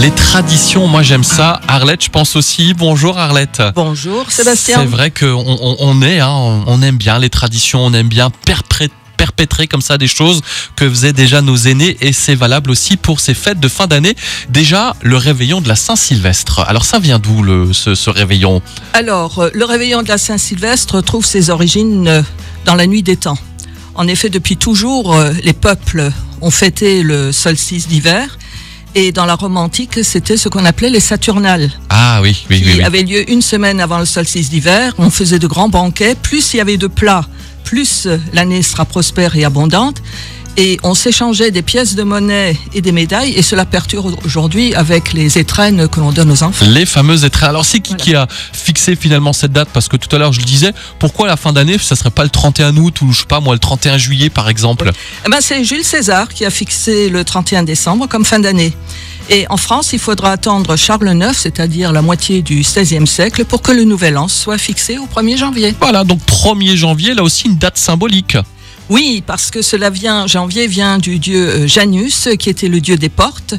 Les traditions, moi j'aime ça. Arlette, je pense aussi. Bonjour Arlette. Bonjour Sébastien. C'est vrai qu'on on, on est, hein, on aime bien les traditions, on aime bien perpétrer perpétrer comme ça des choses que faisaient déjà nos aînés et c'est valable aussi pour ces fêtes de fin d'année. Déjà, le réveillon de la Saint-Sylvestre. Alors ça vient d'où le, ce, ce réveillon? Alors, euh, le réveillon de la Saint-Sylvestre trouve ses origines euh, dans la nuit des temps. En effet, depuis toujours, euh, les peuples ont fêté le solstice d'hiver. Et dans la Rome antique, c'était ce qu'on appelait les Saturnales, Ah oui, oui, qui oui. oui. avaient lieu une semaine avant le solstice d'hiver. On faisait de grands banquets. Plus il y avait de plats, plus l'année sera prospère et abondante. Et on s'échangeait des pièces de monnaie et des médailles. Et cela perturbe aujourd'hui avec les étrennes que l'on donne aux enfants. Les fameuses étrennes. Alors c'est qui Voilà. qui a fixé finalement cette date? Parce que tout à l'heure je le disais, pourquoi la fin d'année, ça serait pas le 31 août ou je sais pas moi le 31 juillet par exemple? Eh ben, c'est Jules César qui a fixé le 31 décembre comme fin d'année. Et en France, il faudra attendre Charles IX, c'est-à-dire la moitié du XVIe siècle, pour que le nouvel an soit fixé au 1er janvier. Voilà, donc 1er janvier, là aussi une date symbolique. Oui, parce que cela vient, janvier vient du dieu euh, Janus, qui était le dieu des portes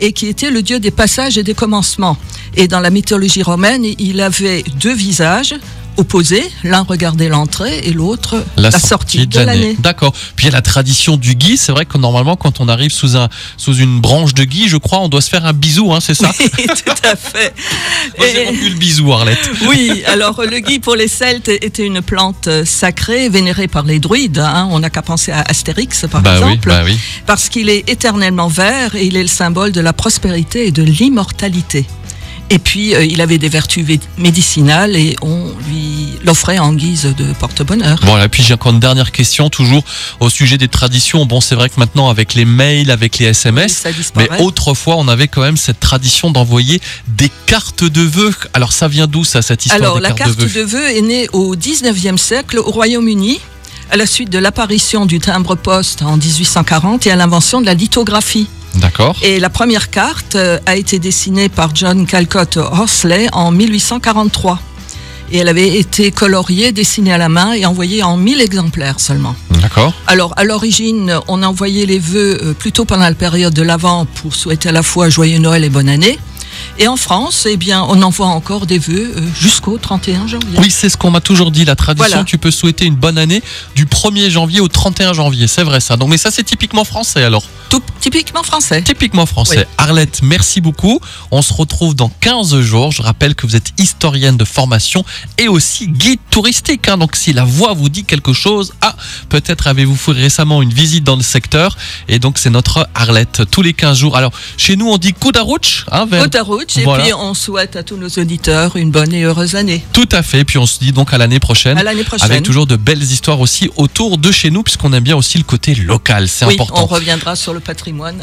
et qui était le dieu des passages et des commencements. Et dans la mythologie romaine, il avait deux visages opposés, l'un regardait l'entrée et l'autre la, sortie de l'année. D'accord. Puis il y a la tradition du gui. C'est vrai que normalement, quand on arrive sous, un, sous une branche de gui, je crois, on doit se faire un bisou, hein, c'est ça Oui, tout à fait. Moi, j'ai Et- le bisou, Arlette. Oui, alors le gui pour les Celtes était une plante euh, sacrée, vénérée par les druides. hein. On n'a qu'à penser à Astérix, par Bah oui, exemple, bah oui. parce qu'il est éternellement vert et il est le symbole de la prospérité et de l'immortalité. Et puis, euh, il avait des vertus médicinales et on lui l'offrait en guise de porte-bonheur. Voilà, puis j'ai encore une dernière question, toujours au sujet des traditions. Bon, c'est vrai que maintenant, avec les mails, avec les SMS, mais autrefois, on avait quand même cette tradition d'envoyer des cartes de vœux. Alors, ça vient d'où, ça, cette histoire Alors, des la cartes carte de vœux de vœux est née au 19e siècle au Royaume-Uni, à la suite de l'apparition du timbre-poste en 1840 et à l'invention de la lithographie. D'accord. Et la première carte euh, a été dessinée par John Calcott Horsley en 1843. Et elle avait été coloriée, dessinée à la main et envoyée en 1000 exemplaires seulement. D'accord. Alors, à l'origine, on envoyait les vœux euh, plutôt pendant la période de l'Avent pour souhaiter à la fois joyeux Noël et bonne année. Et en France, eh bien, on envoie encore des vœux euh, jusqu'au 31 janvier. Oui, c'est ce qu'on m'a toujours dit. La tradition, Voilà. tu peux souhaiter une bonne année du 1er janvier au 31 janvier. C'est vrai ça. Donc, mais ça, c'est typiquement français alors. Tout typiquement français. Typiquement français. Oui. Arlette, merci beaucoup. On se retrouve dans 15 jours. Je rappelle que vous êtes historienne de formation et aussi guide touristique. hein. Donc, si la voix vous dit quelque chose, ah, peut-être avez-vous fait récemment une visite dans le secteur. Et donc, c'est notre Arlette tous les 15 jours. Alors, chez nous, on dit Kudarouch. Hein, vers- route, et Voilà. puis on souhaite à tous nos auditeurs une bonne et heureuse année. Tout à fait. Puis, on se dit donc à l'année prochaine. À l'année prochaine. Avec toujours de belles histoires aussi autour de chez nous, puisqu'on aime bien aussi le côté local. C'est oui, important. on reviendra sur le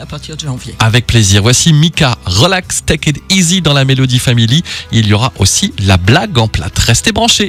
partir de janvier. Avec plaisir. Voici Mika, relax, take it easy dans la Mélodie Family. Il y aura aussi la blague en plate. Restez branchés.